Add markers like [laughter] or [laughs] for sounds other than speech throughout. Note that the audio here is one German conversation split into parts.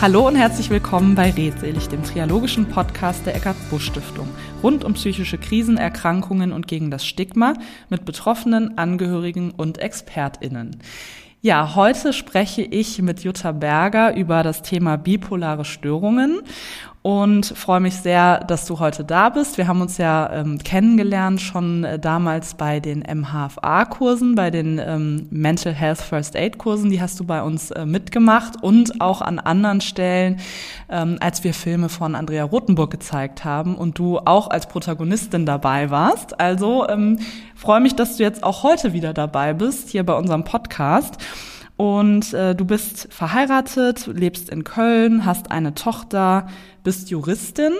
Hallo und herzlich willkommen bei Redselig, dem triologischen Podcast der Eckart Busch Stiftung. Rund um psychische Krisen, Erkrankungen und gegen das Stigma mit Betroffenen, Angehörigen und ExpertInnen. Ja, heute spreche ich mit Jutta Berger über das Thema bipolare Störungen und freue mich sehr, dass du heute da bist. Wir haben uns ja ähm, kennengelernt schon äh, damals bei den MHFA-Kursen, bei den ähm, Mental Health First Aid-Kursen. Die hast du bei uns äh, mitgemacht und auch an anderen Stellen, ähm, als wir Filme von Andrea Rothenburg gezeigt haben und du auch als Protagonistin dabei warst. Also ähm, freue mich, dass du jetzt auch heute wieder dabei bist, hier bei unserem Podcast. Und äh, du bist verheiratet, lebst in Köln, hast eine Tochter, bist Juristin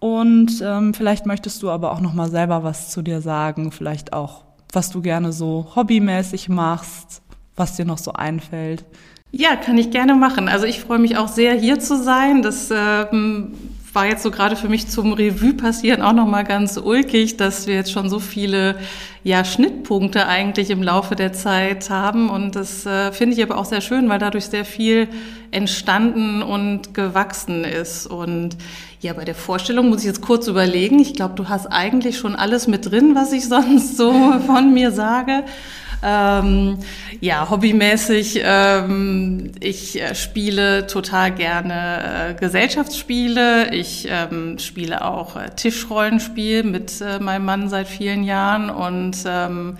und ähm, vielleicht möchtest du aber auch noch mal selber was zu dir sagen, vielleicht auch was du gerne so hobbymäßig machst, was dir noch so einfällt. Ja, kann ich gerne machen. Also ich freue mich auch sehr, hier zu sein. Das ähm, war jetzt so gerade für mich zum Revue passieren auch noch mal ganz ulkig, dass wir jetzt schon so viele ja Schnittpunkte eigentlich im Laufe der Zeit haben und das äh, finde ich aber auch sehr schön, weil dadurch sehr viel entstanden und gewachsen ist und ja, bei der Vorstellung muss ich jetzt kurz überlegen. Ich glaube, du hast eigentlich schon alles mit drin, was ich sonst so von mir sage. Ähm, ja, hobbymäßig, ähm, ich äh, spiele total gerne äh, Gesellschaftsspiele. Ich ähm, spiele auch äh, Tischrollenspiel mit äh, meinem Mann seit vielen Jahren und ähm,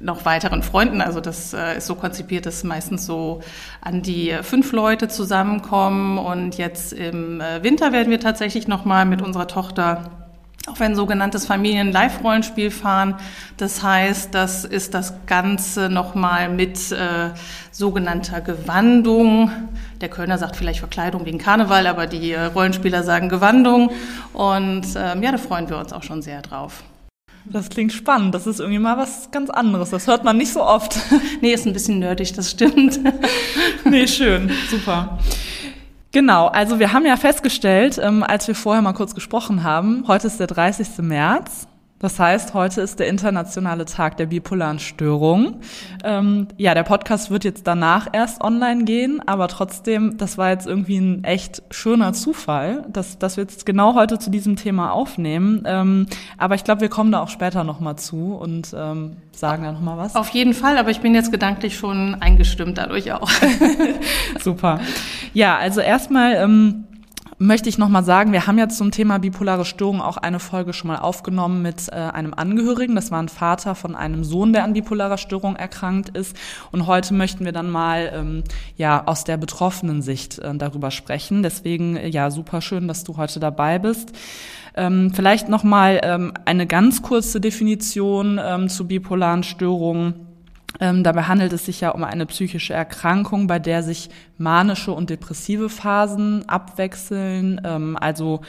noch weiteren Freunden. Also das äh, ist so konzipiert, dass meistens so an die äh, fünf Leute zusammenkommen. Und jetzt im äh, Winter werden wir tatsächlich noch mal mit unserer Tochter auf ein sogenanntes Familien-Live-Rollenspiel fahren. Das heißt, das ist das Ganze nochmal mit äh, sogenannter Gewandung. Der Kölner sagt vielleicht Verkleidung wegen Karneval, aber die äh, Rollenspieler sagen Gewandung. Und ähm, ja, da freuen wir uns auch schon sehr drauf. Das klingt spannend. Das ist irgendwie mal was ganz anderes. Das hört man nicht so oft. [laughs] nee, ist ein bisschen nerdig, das stimmt. [laughs] nee, schön. Super. Genau, also wir haben ja festgestellt, ähm, als wir vorher mal kurz gesprochen haben, heute ist der 30. März. Das heißt, heute ist der internationale Tag der bipolaren Störung. Ähm, ja, der Podcast wird jetzt danach erst online gehen, aber trotzdem, das war jetzt irgendwie ein echt schöner Zufall, dass, dass wir jetzt genau heute zu diesem Thema aufnehmen. Ähm, aber ich glaube, wir kommen da auch später nochmal zu und ähm, sagen da nochmal was. Auf jeden Fall, aber ich bin jetzt gedanklich schon eingestimmt dadurch auch. [laughs] Super. Ja, also erstmal, ähm, möchte ich nochmal sagen, wir haben ja zum Thema bipolare Störung auch eine Folge schon mal aufgenommen mit äh, einem Angehörigen. Das war ein Vater von einem Sohn, der an bipolarer Störung erkrankt ist. Und heute möchten wir dann mal ähm, ja aus der betroffenen Sicht äh, darüber sprechen. Deswegen äh, ja super schön, dass du heute dabei bist. Ähm, vielleicht nochmal ähm, eine ganz kurze Definition ähm, zu bipolaren Störungen. Ähm, dabei handelt es sich ja um eine psychische Erkrankung, bei der sich manische und depressive Phasen abwechseln, ähm, also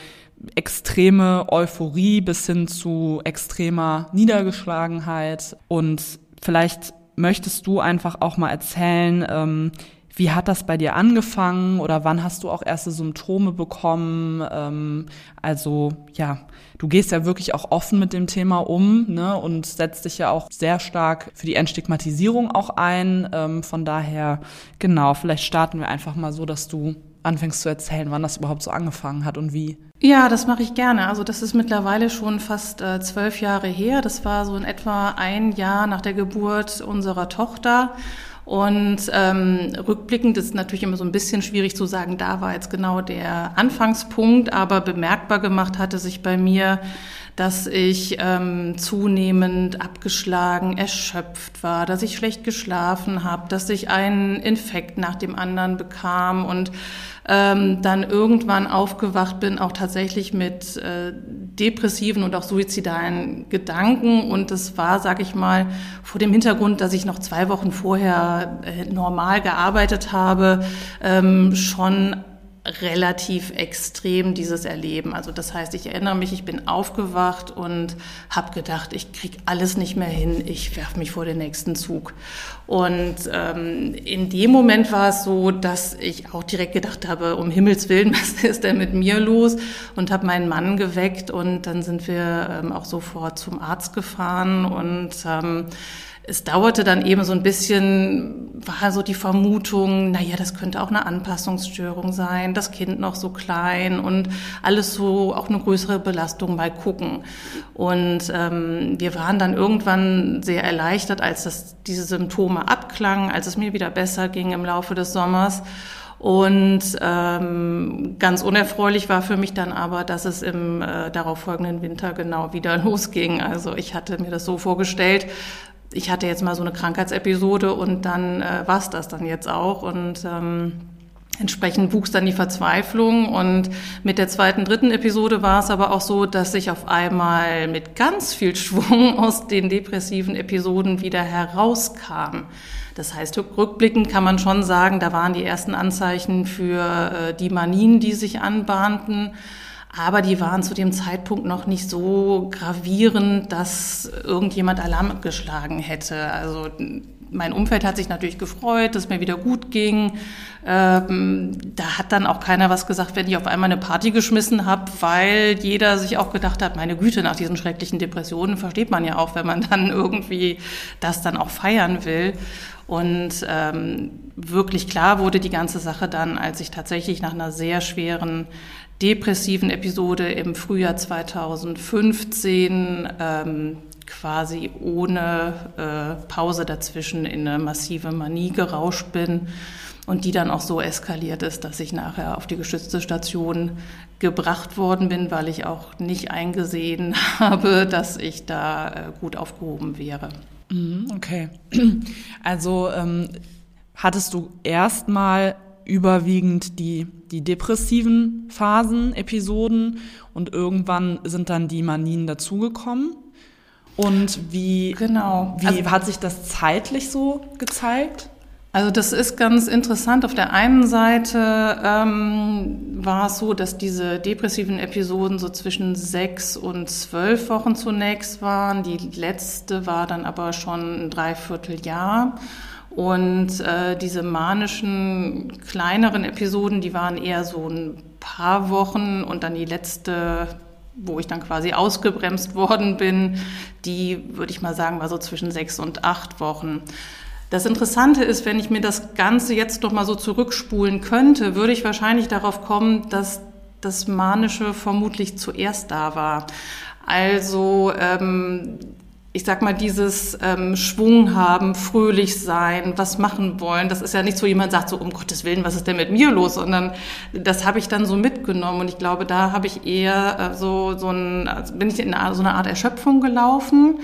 extreme Euphorie bis hin zu extremer Niedergeschlagenheit. Und vielleicht möchtest du einfach auch mal erzählen, ähm, wie hat das bei dir angefangen oder wann hast du auch erste Symptome bekommen? Ähm, also ja, du gehst ja wirklich auch offen mit dem Thema um ne, und setzt dich ja auch sehr stark für die Entstigmatisierung auch ein. Ähm, von daher, genau, vielleicht starten wir einfach mal so, dass du anfängst zu erzählen, wann das überhaupt so angefangen hat und wie. Ja, das mache ich gerne. Also das ist mittlerweile schon fast äh, zwölf Jahre her. Das war so in etwa ein Jahr nach der Geburt unserer Tochter. Und ähm, rückblickend ist natürlich immer so ein bisschen schwierig zu sagen, da war jetzt genau der Anfangspunkt, aber bemerkbar gemacht hatte sich bei mir, dass ich ähm, zunehmend abgeschlagen, erschöpft war, dass ich schlecht geschlafen habe, dass ich einen Infekt nach dem anderen bekam und ähm, dann irgendwann aufgewacht bin, auch tatsächlich mit äh, depressiven und auch suizidalen Gedanken. Und das war, sage ich mal, vor dem Hintergrund, dass ich noch zwei Wochen vorher äh, normal gearbeitet habe, ähm, schon relativ extrem dieses Erleben. Also das heißt, ich erinnere mich, ich bin aufgewacht und habe gedacht, ich krieg alles nicht mehr hin, ich werfe mich vor den nächsten Zug. Und ähm, in dem Moment war es so, dass ich auch direkt gedacht habe, um Himmels Willen, [laughs] was ist denn mit mir los? Und habe meinen Mann geweckt und dann sind wir ähm, auch sofort zum Arzt gefahren und ähm, es dauerte dann eben so ein bisschen, war so die Vermutung, naja, das könnte auch eine Anpassungsstörung sein, das Kind noch so klein und alles so auch eine größere Belastung mal gucken. Und ähm, wir waren dann irgendwann sehr erleichtert, als das, diese Symptome abklangen, als es mir wieder besser ging im Laufe des Sommers. Und ähm, ganz unerfreulich war für mich dann aber, dass es im äh, darauffolgenden Winter genau wieder [laughs] losging. Also ich hatte mir das so vorgestellt, ich hatte jetzt mal so eine Krankheitsepisode und dann äh, war es das dann jetzt auch. Und ähm, Entsprechend wuchs dann die Verzweiflung und mit der zweiten, dritten Episode war es aber auch so, dass ich auf einmal mit ganz viel Schwung [laughs] aus den depressiven Episoden wieder herauskam. Das heißt, rückblickend kann man schon sagen, da waren die ersten Anzeichen für äh, die Manien, die sich anbahnten. Aber die waren zu dem Zeitpunkt noch nicht so gravierend, dass irgendjemand Alarm geschlagen hätte. Also mein Umfeld hat sich natürlich gefreut, dass mir wieder gut ging. Ähm, da hat dann auch keiner was gesagt, wenn ich auf einmal eine Party geschmissen habe, weil jeder sich auch gedacht hat, meine Güte, nach diesen schrecklichen Depressionen versteht man ja auch, wenn man dann irgendwie das dann auch feiern will. Und ähm, wirklich klar wurde die ganze Sache dann, als ich tatsächlich nach einer sehr schweren depressiven Episode im Frühjahr 2015 ähm, quasi ohne äh, Pause dazwischen in eine massive Manie gerauscht bin und die dann auch so eskaliert ist, dass ich nachher auf die geschützte Station gebracht worden bin, weil ich auch nicht eingesehen [laughs] habe, dass ich da äh, gut aufgehoben wäre. Mhm, okay. [clears throat] Also ähm, hattest du erstmal überwiegend die, die depressiven Phasen, Episoden und irgendwann sind dann die Manien dazugekommen? Und wie, genau. wie also, hat sich das zeitlich so gezeigt? Also das ist ganz interessant. Auf der einen Seite ähm, war es so, dass diese depressiven Episoden so zwischen sechs und zwölf Wochen zunächst waren. Die letzte war dann aber schon ein Dreivierteljahr. Und äh, diese manischen kleineren Episoden, die waren eher so ein paar Wochen und dann die letzte wo ich dann quasi ausgebremst worden bin, die, würde ich mal sagen, war so zwischen sechs und acht Wochen. Das Interessante ist, wenn ich mir das Ganze jetzt doch mal so zurückspulen könnte, würde ich wahrscheinlich darauf kommen, dass das Manische vermutlich zuerst da war. Also ähm, ich sag mal, dieses ähm, Schwung haben, fröhlich sein, was machen wollen, das ist ja nicht so, jemand sagt so, um Gottes Willen, was ist denn mit mir los, sondern das habe ich dann so mitgenommen und ich glaube, da habe ich eher äh, so, so ein, also bin ich in eine, so eine Art Erschöpfung gelaufen,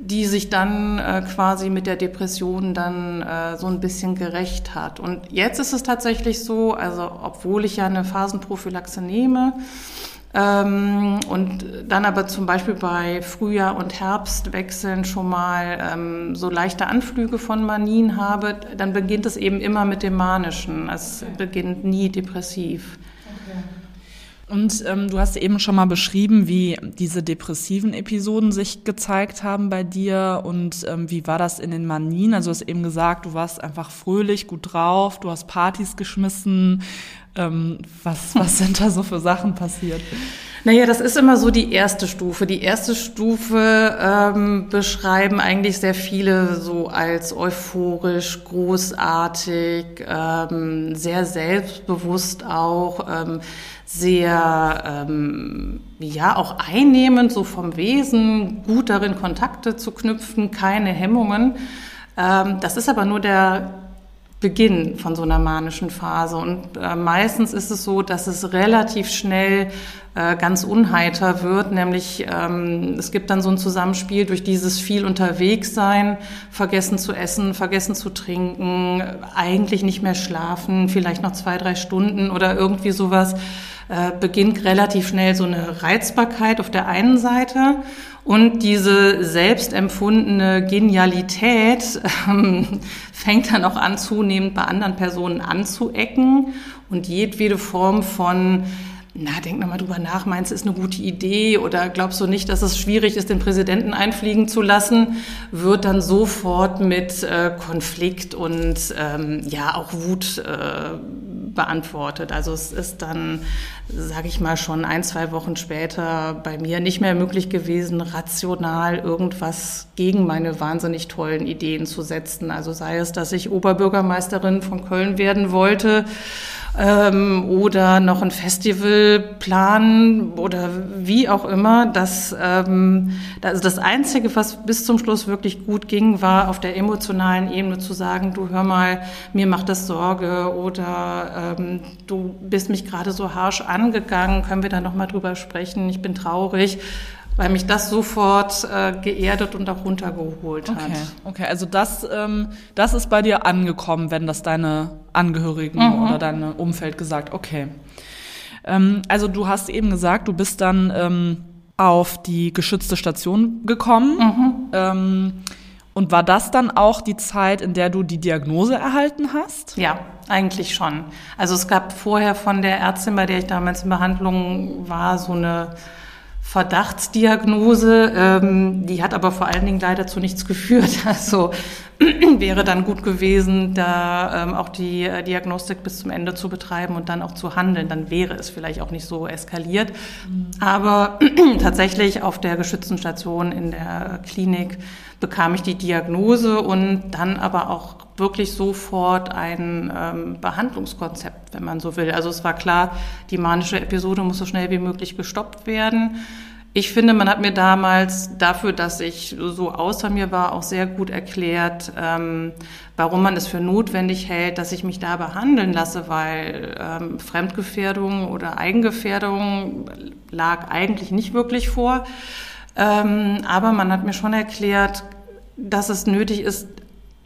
die sich dann äh, quasi mit der Depression dann äh, so ein bisschen gerecht hat. Und jetzt ist es tatsächlich so, also obwohl ich ja eine Phasenprophylaxe nehme, ähm, und dann aber zum Beispiel bei Frühjahr- und Herbstwechseln schon mal ähm, so leichte Anflüge von Manien habe, dann beginnt es eben immer mit dem Manischen. Es okay. beginnt nie depressiv. Und ähm, du hast eben schon mal beschrieben, wie diese depressiven Episoden sich gezeigt haben bei dir und ähm, wie war das in den Manien? Also du hast eben gesagt, du warst einfach fröhlich, gut drauf, du hast Partys geschmissen. Ähm, was, was sind da so für Sachen passiert? Naja, das ist immer so die erste Stufe. Die erste Stufe ähm, beschreiben eigentlich sehr viele so als euphorisch, großartig, ähm, sehr selbstbewusst auch, ähm, sehr, ähm, ja, auch einnehmend, so vom Wesen, gut darin Kontakte zu knüpfen, keine Hemmungen. Ähm, das ist aber nur der Beginn von so einer manischen Phase. Und äh, meistens ist es so, dass es relativ schnell äh, ganz unheiter wird, nämlich ähm, es gibt dann so ein Zusammenspiel durch dieses viel unterwegs sein, vergessen zu essen, vergessen zu trinken, eigentlich nicht mehr schlafen, vielleicht noch zwei, drei Stunden oder irgendwie sowas, äh, beginnt relativ schnell so eine Reizbarkeit auf der einen Seite und diese selbstempfundene Genialität ähm, [laughs] fängt dann auch an, zunehmend bei anderen Personen anzuecken und jedwede Form von na, denk nochmal drüber nach, meinst du, ist eine gute Idee oder glaubst du nicht, dass es schwierig ist, den Präsidenten einfliegen zu lassen, wird dann sofort mit äh, Konflikt und ähm, ja auch Wut äh, beantwortet. Also es ist dann, sage ich mal, schon ein, zwei Wochen später bei mir nicht mehr möglich gewesen, rational irgendwas gegen meine wahnsinnig tollen Ideen zu setzen. Also sei es, dass ich Oberbürgermeisterin von Köln werden wollte ähm, oder noch ein Festival planen oder wie auch immer. Das, ähm, also das Einzige, was bis zum Schluss wirklich gut ging, war auf der emotionalen Ebene zu sagen, du hör mal, mir macht das Sorge oder ähm, du bist mich gerade so harsch angegangen, können wir da nochmal drüber sprechen, ich bin traurig weil mich das sofort äh, geerdet und auch runtergeholt okay. hat. Okay, also das, ähm, das ist bei dir angekommen, wenn das deine Angehörigen mhm. oder dein Umfeld gesagt, okay. Ähm, also du hast eben gesagt, du bist dann ähm, auf die geschützte Station gekommen. Mhm. Ähm, und war das dann auch die Zeit, in der du die Diagnose erhalten hast? Ja, eigentlich schon. Also es gab vorher von der Ärztin, bei der ich damals in Behandlung war, so eine Verdachtsdiagnose, ähm, die hat aber vor allen Dingen leider zu nichts geführt. [laughs] Also [clears throat] wäre dann gut gewesen, da ähm, auch die äh, Diagnostik bis zum Ende zu betreiben und dann auch zu handeln. Dann wäre es vielleicht auch nicht so eskaliert. Mhm. Aber [clears throat] tatsächlich auf der geschützten Station in der Klinik bekam ich die Diagnose und dann aber auch wirklich sofort ein ähm, Behandlungskonzept, wenn man so will. Also es war klar, die manische Episode muss so schnell wie möglich gestoppt werden. Ich finde, man hat mir damals dafür, dass ich so außer mir war, auch sehr gut erklärt, ähm, warum man es für notwendig hält, dass ich mich da behandeln lasse, weil ähm, Fremdgefährdung oder Eigengefährdung lag eigentlich nicht wirklich vor. Ähm, aber man hat mir schon erklärt, dass es nötig ist,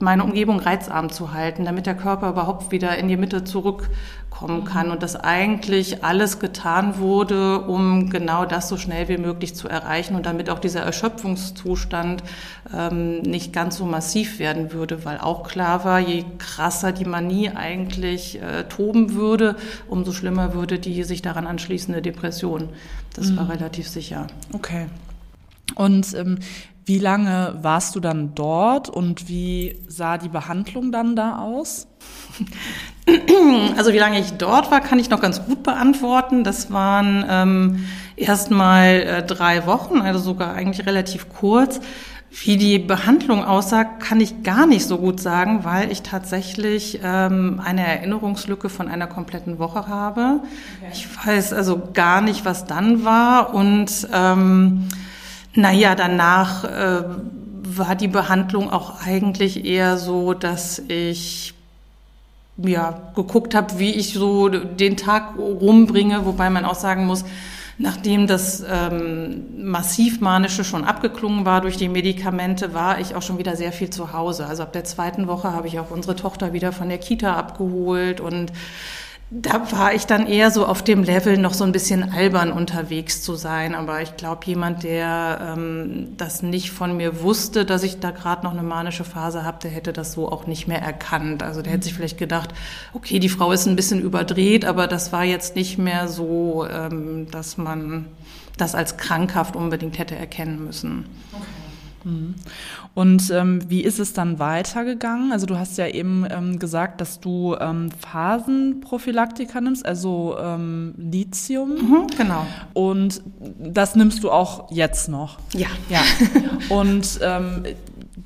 meine Umgebung reizarm zu halten, damit der Körper überhaupt wieder in die Mitte zurückkommen kann und dass eigentlich alles getan wurde, um genau das so schnell wie möglich zu erreichen und damit auch dieser Erschöpfungszustand ähm, nicht ganz so massiv werden würde, weil auch klar war, je krasser die Manie eigentlich äh, toben würde, umso schlimmer würde die sich daran anschließende Depression. Das mhm. war relativ sicher. Okay. Und ähm, wie lange warst du dann dort und wie sah die Behandlung dann da aus? Also wie lange ich dort war, kann ich noch ganz gut beantworten. Das waren ähm, erstmal äh, drei Wochen, also sogar eigentlich relativ kurz. Wie die Behandlung aussah, kann ich gar nicht so gut sagen, weil ich tatsächlich ähm, eine Erinnerungslücke von einer kompletten Woche habe. Okay. Ich weiß also gar nicht, was dann war und ähm, naja, danach äh, war die Behandlung auch eigentlich eher so, dass ich ja geguckt habe, wie ich so den Tag rumbringe, wobei man auch sagen muss, Nachdem das ähm, massiv manische schon abgeklungen war durch die Medikamente, war ich auch schon wieder sehr viel zu Hause. Also ab der zweiten Woche habe ich auch unsere Tochter wieder von der Kita abgeholt und da war ich dann eher so auf dem Level, noch so ein bisschen albern unterwegs zu sein. Aber ich glaube, jemand, der ähm, das nicht von mir wusste, dass ich da gerade noch eine manische Phase habe, der hätte das so auch nicht mehr erkannt. Also der hätte sich vielleicht gedacht, okay, die Frau ist ein bisschen überdreht, aber das war jetzt nicht mehr so, ähm, dass man das als krankhaft unbedingt hätte erkennen müssen. Okay. Mhm. Und ähm, wie ist es dann weitergegangen? Also du hast ja eben ähm, gesagt, dass du ähm, Phasenprophylaktika nimmst, also ähm, Lithium. Mhm, genau. Und das nimmst du auch jetzt noch. Ja. Ja. Und ähm,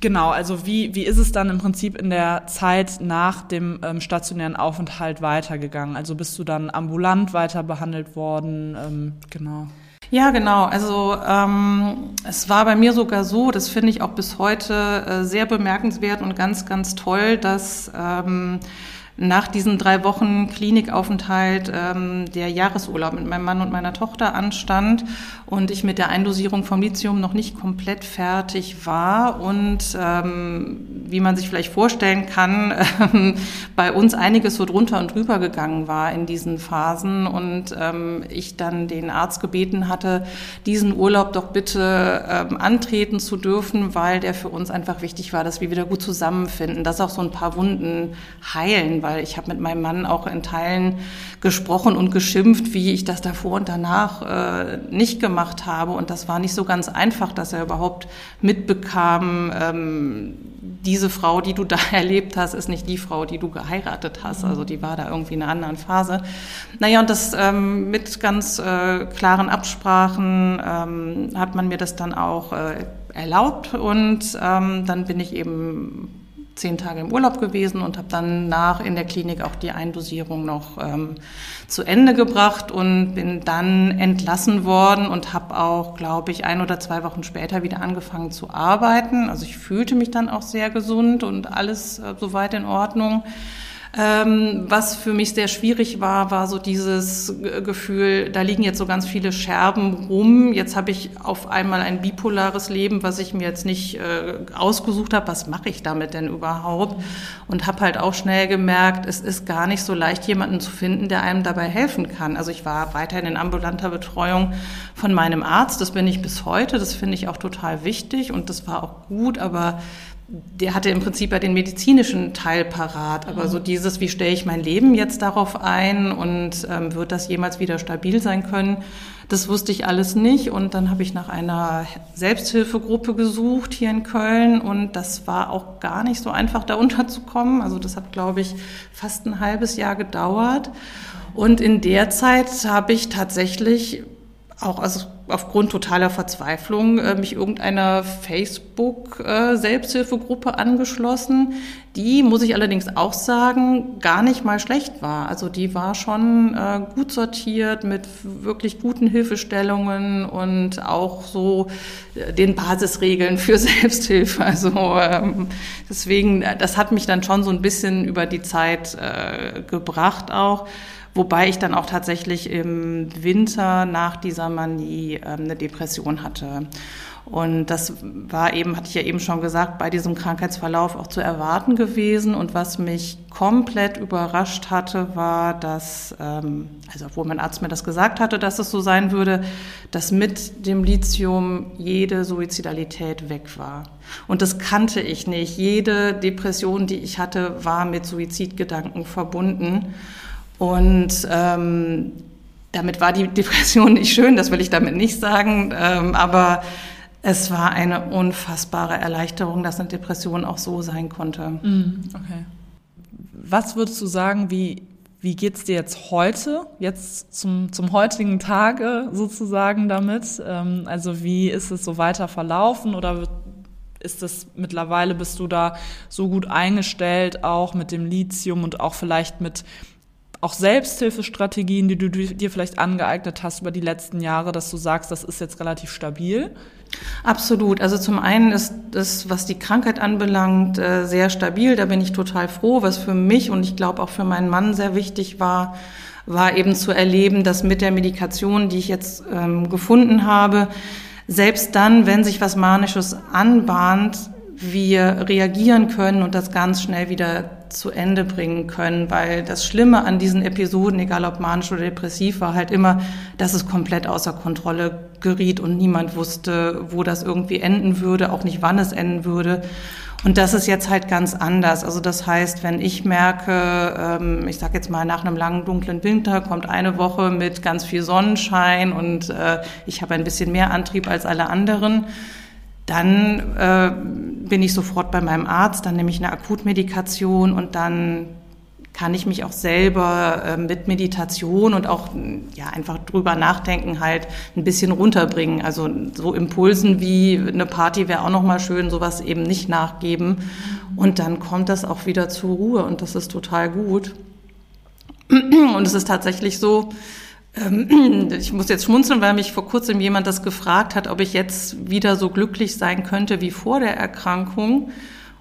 Genau, also wie, wie ist es dann im Prinzip in der Zeit nach dem ähm, stationären Aufenthalt weitergegangen? Also bist du dann ambulant weiter behandelt worden? Ähm, genau. Ja, genau. Also ähm, es war bei mir sogar so, das finde ich auch bis heute äh, sehr bemerkenswert und ganz, ganz toll, dass ähm, nach diesen drei Wochen Klinikaufenthalt ähm, der Jahresurlaub mit meinem Mann und meiner Tochter anstand und ich mit der Eindosierung vom Lithium noch nicht komplett fertig war und ähm, wie man sich vielleicht vorstellen kann, äh, bei uns einiges so drunter und drüber gegangen war in diesen Phasen und ähm, ich dann den Arzt gebeten hatte, diesen Urlaub doch bitte ähm, antreten zu dürfen, weil der für uns einfach wichtig war, dass wir wieder gut zusammenfinden, dass auch so ein paar Wunden heilen weil ich habe mit meinem Mann auch in Teilen gesprochen und geschimpft, wie ich das davor und danach äh, nicht gemacht habe. Und das war nicht so ganz einfach, dass er überhaupt mitbekam, ähm, diese Frau, die du da [laughs] erlebt hast, ist nicht die Frau, die du geheiratet hast. Also die war da irgendwie in einer anderen Phase. Naja, und das ähm, mit ganz äh, klaren Absprachen ähm, hat man mir das dann auch äh, erlaubt und ähm, dann bin ich eben zehn Tage im Urlaub gewesen und habe dann nach in der Klinik auch die Eindosierung noch ähm, zu Ende gebracht und bin dann entlassen worden und habe auch, glaube ich, ein oder zwei Wochen später wieder angefangen zu arbeiten. Also ich fühlte mich dann auch sehr gesund und alles äh, soweit in Ordnung. Ähm, was für mich sehr schwierig war, war so dieses Gefühl, da liegen jetzt so ganz viele Scherben rum. Jetzt habe ich auf einmal ein bipolares Leben, was ich mir jetzt nicht äh, ausgesucht habe. Was mache ich damit denn überhaupt? Und habe halt auch schnell gemerkt, es ist gar nicht so leicht, jemanden zu finden, der einem dabei helfen kann. Also ich war weiterhin in ambulanter Betreuung von meinem Arzt. Das bin ich bis heute. Das finde ich auch total wichtig und das war auch gut. Aber der hatte im Prinzip ja den medizinischen Teil parat, aber mhm. so dieses, wie stelle ich mein Leben jetzt darauf ein und ähm, wird das jemals wieder stabil sein können, das wusste ich alles nicht. Und dann habe ich nach einer Selbsthilfegruppe gesucht hier in Köln und das war auch gar nicht so einfach, da [laughs] unterzukommen. Also das hat, glaube ich, fast ein halbes Jahr gedauert. Und in der Zeit habe ich tatsächlich auch also aufgrund totaler Verzweiflung äh, mich irgendeiner Facebook-Selbsthilfegruppe äh, angeschlossen, die, muss ich allerdings auch sagen, gar nicht mal schlecht war. Also die war schon äh, gut sortiert mit wirklich guten Hilfestellungen und auch so äh, den Basisregeln für [laughs] Selbsthilfe. Also ähm, deswegen, äh, das hat mich dann schon so ein bisschen über die Zeit äh, gebracht auch. Wobei ich dann auch tatsächlich im Winter nach dieser Manie ähm, eine Depression hatte. Und das war eben, hatte ich ja eben schon gesagt, bei diesem Krankheitsverlauf auch zu erwarten gewesen. Und was mich komplett überrascht hatte, war, dass, ähm, also obwohl mein Arzt mir das gesagt hatte, dass es so sein würde, dass mit dem Lithium jede Suizidalität weg war. Und das kannte ich nicht. Jede Depression, die ich hatte, war mit Suizidgedanken verbunden. Und ähm, damit war die Depression nicht schön, das will ich damit nicht sagen, ähm, aber es war eine unfassbare Erleichterung, dass eine Depression auch so sein konnte. Mm, okay. Was würdest du sagen, wie, wie geht's dir jetzt heute, jetzt zum, zum heutigen Tage sozusagen damit? Ähm, also wie ist es so weiter verlaufen oder ist es mittlerweile, bist du da so gut eingestellt, auch mit dem Lithium und auch vielleicht mit auch Selbsthilfestrategien, die du dir vielleicht angeeignet hast über die letzten Jahre, dass du sagst, das ist jetzt relativ stabil? Absolut. Also zum einen ist das, was die Krankheit anbelangt, äh, sehr stabil. Da bin ich total froh. Was für mich und ich glaube auch für meinen Mann sehr wichtig war, war eben zu erleben, dass mit der Medikation, die ich jetzt ähm, gefunden habe, selbst dann, wenn sich was Manisches anbahnt, wir reagieren können und das ganz schnell wieder zu Ende bringen können, weil das Schlimme an diesen Episoden, egal ob manisch oder depressiv, war halt immer, dass es komplett außer Kontrolle geriet und niemand wusste, wo das irgendwie enden würde, auch nicht wann es enden würde. Und das ist jetzt halt ganz anders. Also das heißt, wenn ich merke, ähm, ich sage jetzt mal, nach einem langen dunklen Winter kommt eine Woche mit ganz viel Sonnenschein und äh, ich habe ein bisschen mehr Antrieb als alle anderen, dann äh, bin ich sofort bei meinem Arzt, dann nehme ich eine Akutmedikation und dann kann ich mich auch selber äh, mit Meditation und auch ja einfach drüber nachdenken halt ein bisschen runterbringen. Also so Impulsen wie eine Party wäre auch noch mal schön, sowas eben nicht nachgeben und dann kommt das auch wieder zur Ruhe und das ist total gut. Und es ist tatsächlich so, [clears throat] ich muss jetzt schmunzeln, weil mich vor kurzem jemand das gefragt hat, ob ich jetzt wieder so glücklich sein könnte wie vor der Erkrankung.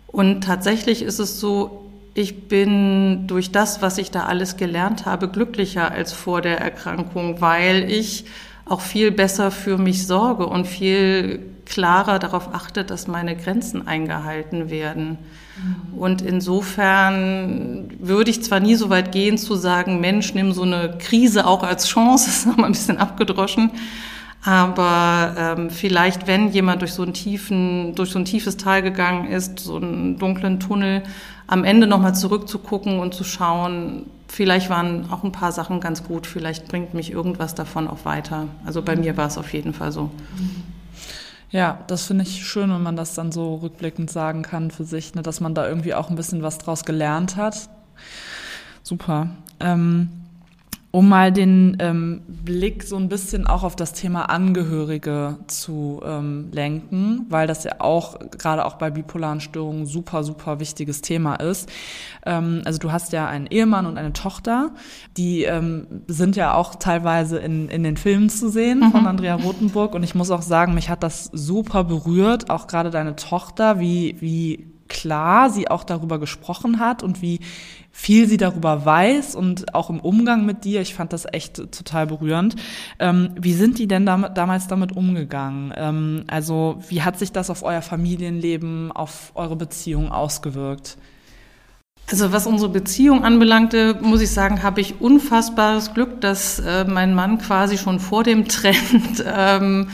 Und tatsächlich ist es so, ich bin durch das, was ich da alles gelernt habe, glücklicher als vor der Erkrankung, weil ich auch viel besser für mich sorge und viel klarer darauf achte, dass meine Grenzen eingehalten werden. Und insofern würde ich zwar nie so weit gehen zu sagen, Mensch, nimm so eine Krise auch als Chance, [laughs] das ist nochmal ein bisschen abgedroschen. Aber ähm, vielleicht, wenn jemand durch so, einen tiefen, durch so ein tiefes Tal gegangen ist, so einen dunklen Tunnel, am Ende nochmal zurückzugucken und zu schauen, vielleicht waren auch ein paar Sachen ganz gut, vielleicht bringt mich irgendwas davon auch weiter. Also bei mir war es auf jeden Fall so. Ja, das finde ich schön, wenn man das dann so rückblickend sagen kann für sich, ne, dass man da irgendwie auch ein bisschen was draus gelernt hat. Super. Ähm, um mal den ähm, Blick so ein bisschen auch auf das Thema Angehörige zu ähm, lenken, weil das ja auch gerade auch bei bipolaren Störungen super, super wichtiges Thema ist. Ähm, also du hast ja einen Ehemann und eine Tochter, die ähm, sind ja auch teilweise in, in den Filmen zu sehen mhm. von Andrea Rothenburg und ich muss auch sagen, mich hat das super berührt, auch gerade deine Tochter, wie, wie klar sie auch darüber gesprochen hat und wie viel sie darüber weiß und auch im Umgang mit dir. Ich fand das echt total berührend. Ähm, wie sind die denn dam damals damit umgegangen? Ähm, also wie hat sich das auf euer Familienleben, auf eure Beziehung ausgewirkt? Also was unsere Beziehung anbelangte, muss ich sagen, habe ich unfassbares Glück, dass äh, mein Mann quasi schon vor dem [laughs] Trend ähm,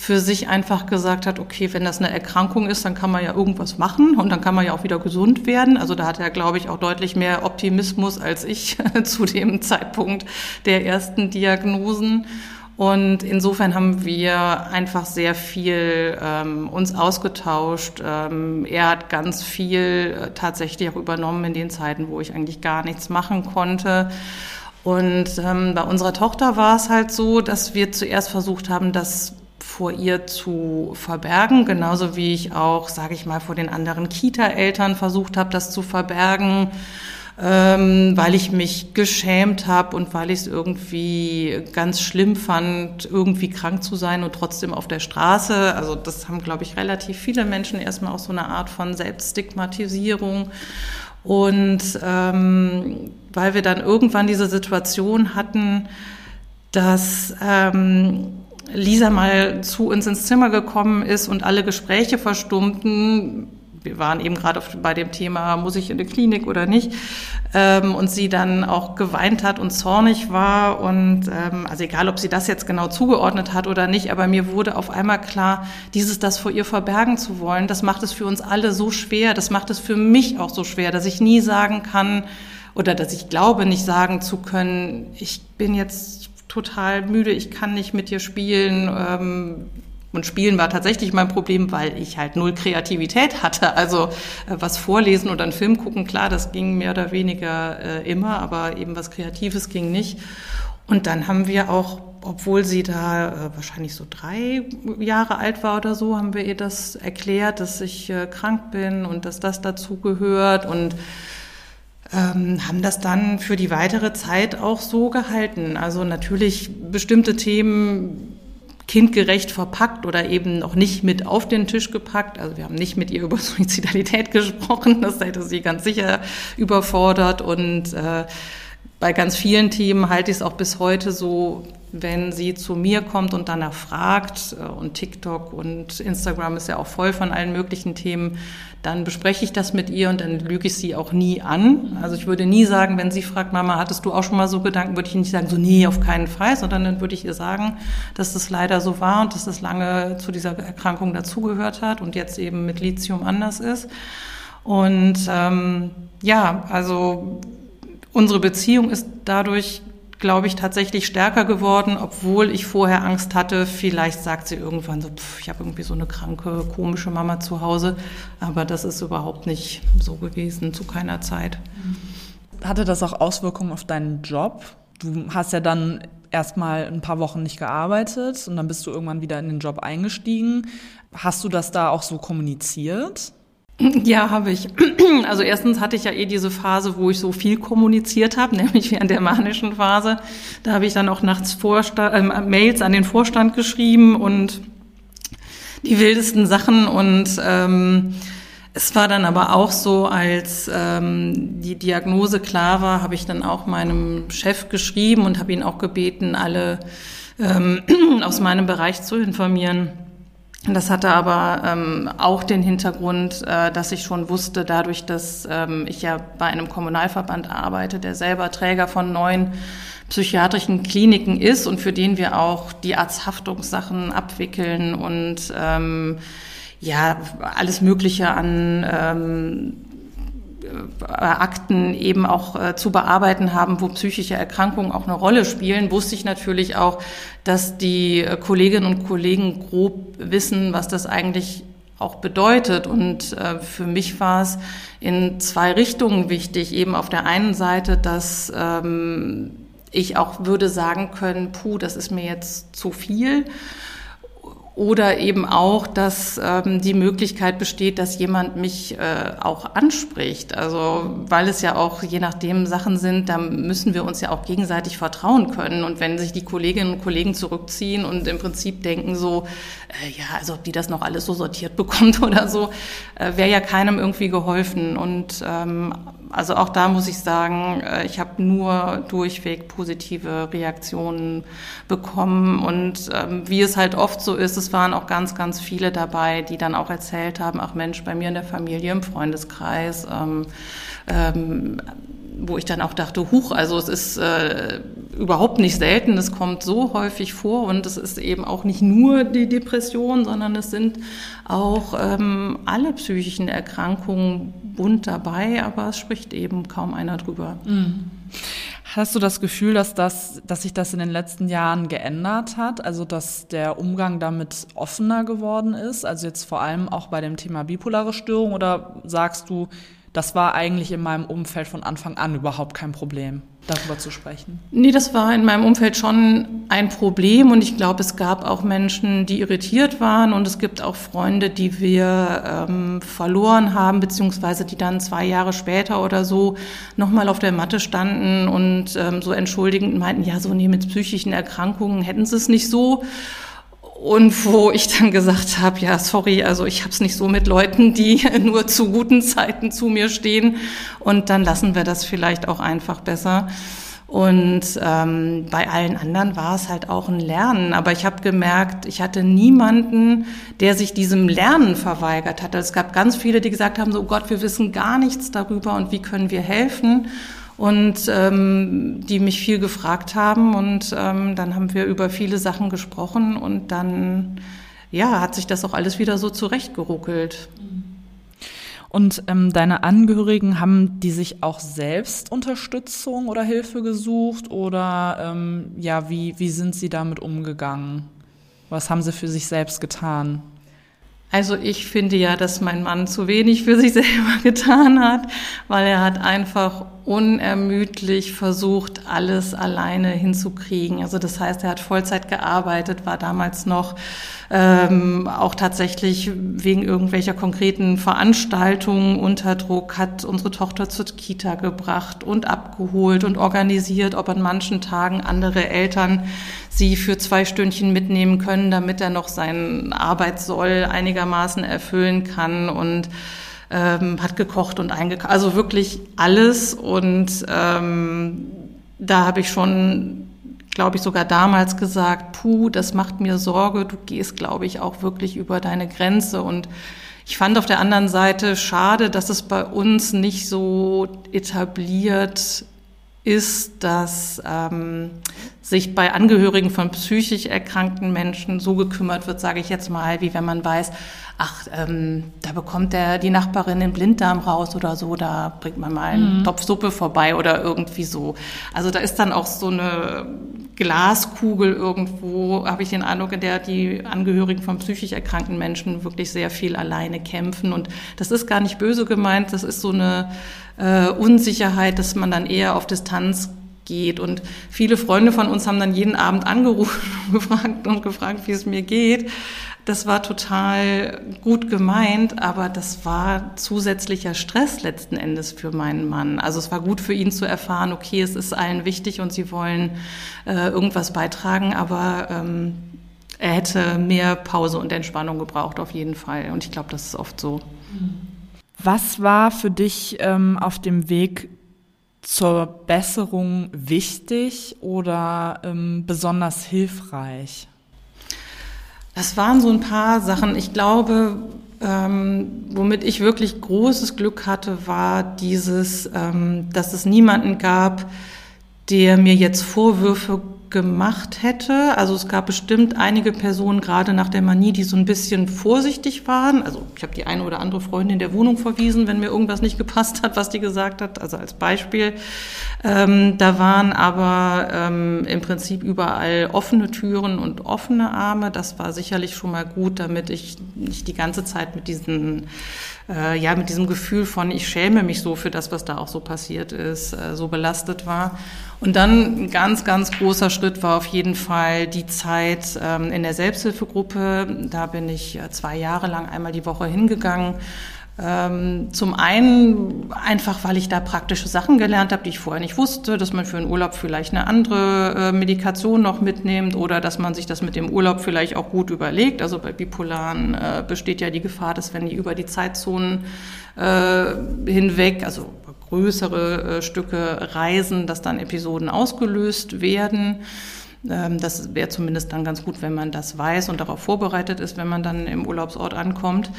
für sich einfach gesagt hat, okay, wenn das eine Erkrankung ist, dann kann man ja irgendwas machen und dann kann man ja auch wieder gesund werden. Also da hat er, glaube ich, auch deutlich mehr Optimismus als ich [laughs] zu dem Zeitpunkt der ersten Diagnosen. Und insofern haben wir einfach sehr viel ähm, uns ausgetauscht. Ähm, er hat ganz viel äh, tatsächlich auch übernommen in den Zeiten, wo ich eigentlich gar nichts machen konnte. Und ähm, bei unserer Tochter war es halt so, dass wir zuerst versucht haben, das vor ihr zu verbergen, genauso wie ich auch, sage ich mal, vor den anderen Kita-Eltern versucht habe, das zu verbergen, ähm, weil ich mich geschämt habe und weil ich es irgendwie ganz schlimm fand, irgendwie krank zu sein und trotzdem auf der Straße. Also das haben, glaube ich, relativ viele Menschen erstmal auch so eine Art von Selbststigmatisierung. Und ähm, weil wir dann irgendwann diese Situation hatten, dass ähm, Lisa mal zu uns ins Zimmer gekommen ist und alle Gespräche verstummten, wir waren eben gerade bei dem Thema, muss ich in die Klinik oder nicht, ähm, und sie dann auch geweint hat und zornig war und ähm, also egal, ob sie das jetzt genau zugeordnet hat oder nicht, aber mir wurde auf einmal klar, dieses das vor ihr verbergen zu wollen, das macht es für uns alle so schwer, das macht es für mich auch so schwer, dass ich nie sagen kann oder dass ich glaube, nicht sagen zu können, ich bin jetzt total müde, ich kann nicht mit dir spielen. Ähm, und Spielen war tatsächlich mein Problem, weil ich halt null Kreativität hatte. Also äh, was vorlesen oder einen Film gucken, klar, das ging mehr oder weniger äh, immer, aber eben was Kreatives ging nicht. Und dann haben wir auch, obwohl sie da äh, wahrscheinlich so drei Jahre alt war oder so, haben wir ihr das erklärt, dass ich krank bin und dass das dazu gehört und ähm, haben das dann für die weitere Zeit auch so gehalten. Also natürlich bestimmte Themen kindgerecht verpackt oder eben noch nicht mit auf den Tisch gepackt. Also wir haben nicht mit ihr [laughs] über Suizidalität gesprochen, das hätte sie ganz sicher überfordert und äh, bei ganz vielen Themen halte ich es auch bis heute so, wenn sie zu mir kommt und danach fragt, äh, und TikTok und Instagram ist ja auch voll von allen möglichen Themen, dann bespreche ich das mit ihr und dann lüge ich sie auch nie an. Also ich würde nie sagen, wenn sie fragt, Mama, hattest du auch schon mal so Gedanken, würde ich nicht sagen, so nee, auf keinen Fall, sondern dann würde ich ihr sagen, dass das leider so war und dass das lange zu dieser Erkrankung dazugehört hat und jetzt eben mit Lithium anders ist. Und ähm, ja, also unsere Beziehung ist dadurch glaube ich, tatsächlich stärker geworden, obwohl ich vorher Angst hatte, vielleicht sagt sie irgendwann so, pff, ich habe irgendwie so eine kranke, komische Mama zu Hause. Aber das ist überhaupt nicht so gewesen, zu keiner Zeit. Hatte das auch Auswirkungen auf deinen Job? Du hast ja dann erstmal ein paar Wochen nicht gearbeitet und dann bist du irgendwann wieder in den Job eingestiegen. Hast du das da auch so kommuniziert? [laughs] Ja, habe ich. [clears throat] Also erstens hatte ich ja eh diese Phase, wo ich so viel kommuniziert habe, [laughs] nämlich während der manischen Phase. Da habe ich dann auch nachts Vorsta äh, Mails an den Vorstand geschrieben und die wildesten Sachen. Und ähm, es war dann aber auch so, als ähm, die Diagnose klar war, habe ich dann auch meinem Chef geschrieben und habe ihn auch gebeten, alle ähm, [clears throat] aus meinem Bereich zu informieren. Das hatte aber ähm, auch den Hintergrund, äh, dass ich schon wusste, dadurch, dass ähm, ich ja bei einem Kommunalverband arbeite, der selber Träger von neun psychiatrischen Kliniken ist und für den wir auch die Arzthaftungssachen abwickeln und ähm, ja alles Mögliche an ähm, Akten eben auch äh, zu bearbeiten haben, wo psychische Erkrankungen auch eine Rolle spielen, wusste ich natürlich auch, dass die Kolleginnen und Kollegen grob wissen, was das eigentlich auch bedeutet. Und äh, für mich war es in zwei Richtungen wichtig. Eben auf der einen Seite, dass ähm, ich auch würde sagen können, puh, das ist mir jetzt zu viel. Oder eben auch, dass ähm, die Möglichkeit besteht, dass jemand mich äh, auch anspricht. Also weil es ja auch je nachdem Sachen sind, da müssen wir uns ja auch gegenseitig vertrauen können. Und wenn sich die Kolleginnen und Kollegen zurückziehen und im Prinzip denken so, äh, ja, also ob die das noch alles so sortiert [laughs] bekommt oder so, äh, wäre ja keinem irgendwie geholfen. Und ähm, also auch da muss ich sagen, äh, ich habe nur durchweg positive Reaktionen bekommen. Und ähm, wie es halt oft so ist, es waren auch ganz, ganz viele dabei, die dann auch erzählt haben, ach Mensch, bei mir in der Familie, im Freundeskreis, ähm, ähm, wo ich dann auch dachte, huch, also es ist äh, überhaupt nicht selten, es kommt so häufig vor und es ist eben auch nicht nur die Depression, sondern es sind auch ähm, alle psychischen Erkrankungen bunt dabei, aber es spricht eben kaum einer drüber. Mhm. Hast du das Gefühl, dass das, dass sich das in den letzten Jahren geändert hat? Also, dass der Umgang damit offener geworden ist? Also jetzt vor allem auch bei dem Thema bipolare Störung oder sagst du, das war eigentlich in meinem Umfeld von Anfang an überhaupt kein Problem, darüber zu sprechen. Nee, das war in meinem Umfeld schon ein Problem und ich glaube, es gab auch Menschen, die irritiert waren und es gibt auch Freunde, die wir ähm, verloren haben, beziehungsweise die dann zwei Jahre später oder so nochmal auf der Matte standen und ähm, so entschuldigend meinten, ja, so nee, mit psychischen Erkrankungen hätten sie es nicht so. Und wo ich dann gesagt habe, ja, sorry, also ich habe es nicht so mit Leuten, die [laughs] nur zu guten Zeiten zu mir stehen. Und dann lassen wir das vielleicht auch einfach besser. Und ähm, bei allen anderen war es halt auch ein Lernen. Aber ich habe gemerkt, ich hatte niemanden, der sich diesem Lernen verweigert hat. Also es gab ganz viele, die gesagt haben, so oh Gott, wir wissen gar nichts darüber und wie können wir helfen und ähm, die mich viel gefragt haben und ähm, dann haben wir über viele Sachen gesprochen und dann ja hat sich das auch alles wieder so zurechtgeruckelt. Und ähm, deine Angehörigen haben die sich auch selbst Unterstützung oder Hilfe gesucht oder ähm, ja wie wie sind sie damit umgegangen? Was haben sie für sich selbst getan? Also ich finde ja, dass mein Mann zu wenig für sich [laughs] selber getan hat, weil er hat einfach unermüdlich versucht, alles alleine hinzukriegen. Also das heißt, er hat Vollzeit gearbeitet, war damals noch ähm, auch tatsächlich wegen irgendwelcher konkreten Veranstaltungen unter Druck, hat unsere Tochter zur Kita gebracht und abgeholt und organisiert, ob an manchen Tagen andere Eltern sie für zwei Stündchen mitnehmen können, damit er noch seinen Arbeitssoll einigermaßen erfüllen kann und ähm, hat gekocht und eingekauft, also wirklich alles. Und ähm, da habe ich schon, glaube ich, sogar damals gesagt, puh, das macht mir Sorge, du gehst, glaube ich, auch wirklich über deine Grenze. Und ich fand auf der anderen Seite schade, dass es bei uns nicht so etabliert ist, dass ähm, sich bei Angehörigen von psychisch erkrankten Menschen so gekümmert wird, sage ich jetzt mal, wie wenn man weiß, ach, ähm, da bekommt der die Nachbarin den Blinddarm raus oder so, da bringt man mal einen mhm. Topf Suppe vorbei oder irgendwie so. Also da ist dann auch so eine Glaskugel irgendwo, habe ich den Eindruck, in der die Angehörigen von psychisch erkrankten Menschen wirklich sehr viel alleine kämpfen. Und das ist gar nicht böse gemeint, das ist so eine äh, Unsicherheit, dass man dann eher auf Distanz geht. Und viele Freunde von uns haben dann jeden Abend angerufen [laughs] und gefragt und gefragt, wie es mir geht. Das war total gut gemeint, aber das war zusätzlicher Stress letzten Endes für meinen Mann. Also es war gut für ihn zu erfahren, okay, es ist allen wichtig und sie wollen äh, irgendwas beitragen, aber ähm, er hätte mehr Pause und Entspannung gebraucht auf jeden Fall. Und ich glaube, das ist oft so. Was war für dich ähm, auf dem Weg zur Besserung wichtig oder ähm, besonders hilfreich? Das waren so ein paar Sachen. Ich glaube, ähm, womit ich wirklich großes Glück hatte, war dieses, ähm, dass es niemanden gab, der mir jetzt Vorwürfe gemacht hätte. Also es gab bestimmt einige Personen, gerade nach der Manie, die so ein bisschen vorsichtig waren. Also ich habe die eine oder andere Freundin der Wohnung verwiesen, wenn mir irgendwas nicht gepasst hat, was die gesagt hat. Also als Beispiel. Ähm, da waren aber ähm, im Prinzip überall offene Türen und offene Arme. Das war sicherlich schon mal gut, damit ich nicht die ganze Zeit mit diesen äh, ja mit diesem Gefühl von ich schäme mich so für das, was da auch so passiert ist, äh, so belastet war. Und dann ein ganz, ganz großer Schritt war auf jeden Fall die Zeit ähm, in der Selbsthilfegruppe. Da bin ich äh, zwei Jahre lang einmal die Woche hingegangen. Ähm, zum einen einfach, weil ich da praktische Sachen gelernt habe, die ich vorher nicht wusste, dass man für einen Urlaub vielleicht eine andere äh, Medikation noch mitnimmt oder dass man sich das mit dem Urlaub vielleicht auch gut überlegt. Also bei Bipolaren äh, besteht ja die Gefahr, dass wenn die über die Zeitzonen äh, hinweg, also größere Stücke reisen, dass dann Episoden ausgelöst werden. Ähm, das wäre zumindest dann ganz gut, wenn man das weiß und darauf vorbereitet ist, wenn man dann im Urlaubsort ankommt.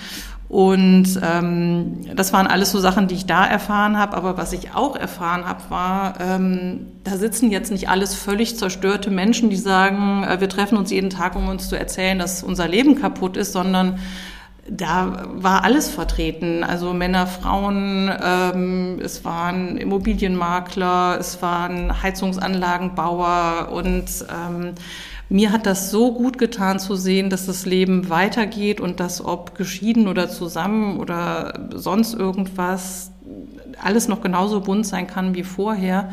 Und ähm, das waren alles so Sachen, die ich da erfahren habe. Aber was ich auch erfahren habe, war, ähm, da sitzen jetzt nicht alles völlig zerstörte Menschen, die sagen, äh, wir treffen uns jeden Tag, um uns zu erzählen, dass unser Leben kaputt ist, sondern da war alles vertreten. Also Männer, Frauen, ähm, es waren Immobilienmakler, es waren Heizungsanlagenbauer und ähm, mir hat das so gut getan zu sehen, dass das Leben weitergeht und dass ob geschieden oder zusammen oder sonst irgendwas alles noch genauso bunt sein kann wie vorher,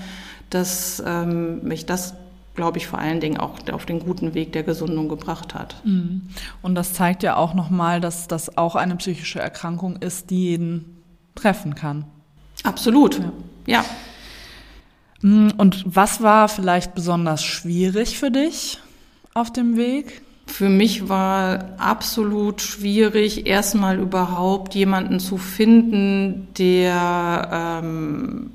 dass ähm, mich das glaube ich, vor allen Dingen auch auf den guten Weg der Gesundung gebracht hat. Mhm. Und das zeigt ja auch nochmal, dass das auch eine psychische Erkrankung ist, die jeden treffen kann. Absolut, ja. ja. Mhm. Und was war vielleicht besonders schwierig für dich auf dem Weg? Für mich war absolut schwierig, erstmal überhaupt jemanden zu finden, der ähm,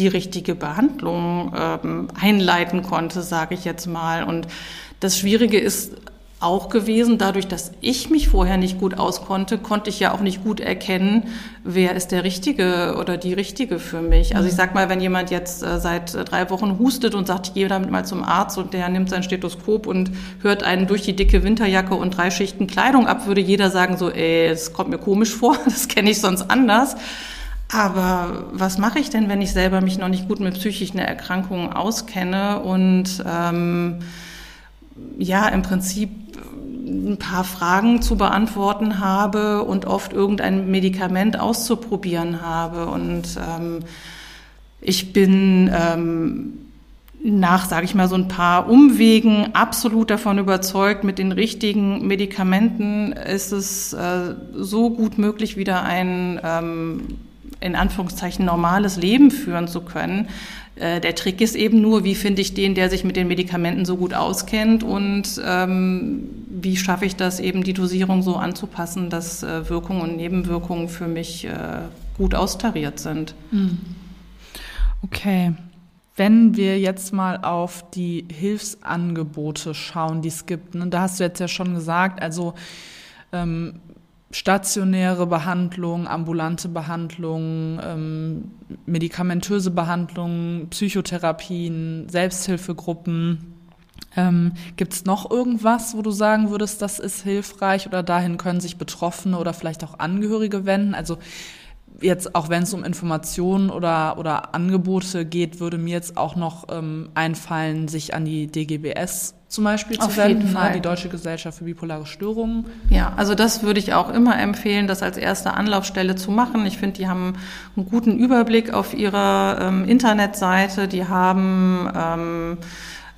die richtige Behandlung ähm, einleiten konnte, sage ich jetzt mal. Und das Schwierige ist auch gewesen, dadurch, dass ich mich vorher nicht gut auskonnte, konnte ich ja auch nicht gut erkennen, wer ist der Richtige oder die Richtige für mich. Also ich sag mal, wenn jemand jetzt äh, seit drei Wochen hustet und sagt, ich gehe damit mal zum Arzt und der nimmt sein Stethoskop und hört einen durch die dicke Winterjacke und drei Schichten Kleidung ab, würde jeder sagen so, ey, es kommt mir komisch vor, [laughs] das kenne ich sonst anders. Aber was mache ich denn, wenn ich selber mich noch nicht gut mit psychischen Erkrankungen auskenne und ähm, ja im Prinzip ein paar Fragen zu beantworten habe und oft irgendein Medikament auszuprobieren habe. Und ähm, ich bin ähm, nach, sage ich mal, so ein paar Umwegen absolut davon überzeugt, mit den richtigen Medikamenten ist es äh, so gut möglich, wieder ein ähm, in Anführungszeichen normales Leben führen zu können. Äh, der Trick ist eben nur, wie finde ich den, der sich mit den Medikamenten so gut auskennt und ähm, wie schaffe ich das eben, die Dosierung so anzupassen, dass äh, Wirkungen und Nebenwirkungen für mich äh, gut austariert sind. Hm. Okay. Wenn wir jetzt mal auf die Hilfsangebote schauen, die es gibt, ne, da hast du jetzt ja schon gesagt, also ähm, stationäre Behandlung, ambulante Behandlung, ähm, medikamentöse Behandlung, Psychotherapien, Selbsthilfegruppen. Ähm, Gibt es noch irgendwas, wo du sagen würdest, das ist hilfreich oder dahin können sich Betroffene oder vielleicht auch Angehörige wenden? Also jetzt, auch wenn es um Informationen oder, oder Angebote geht, würde mir jetzt auch noch ähm, einfallen, sich an die DGBS zum Beispiel zu Auf wenden, jeden Fall. die Deutsche Gesellschaft für bipolare Störungen. Ja, also das würde ich auch immer empfehlen, das als erste Anlaufstelle zu machen. Ich finde, die haben einen guten Überblick auf ihrer ähm, Internetseite. Die haben ähm,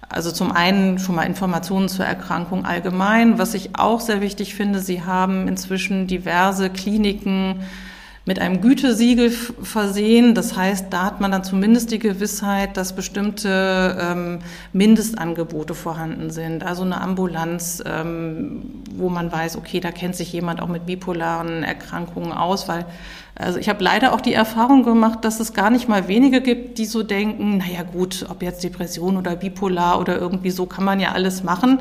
also zum einen schon mal Informationen zur Erkrankung allgemein. Was ich auch sehr wichtig finde, sie haben inzwischen diverse Kliniken, mit einem Gütesiegel versehen. Das heißt, da hat man dann zumindest die Gewissheit, dass bestimmte ähm, Mindestangebote vorhanden sind. Also eine Ambulanz, ähm, wo man weiß, okay, da kennt sich jemand auch mit bipolaren Erkrankungen aus, weil also ich habe leider auch die Erfahrung gemacht, dass es gar nicht mal wenige gibt, die so denken, naja gut, ob jetzt Depression oder bipolar oder irgendwie so kann man ja alles machen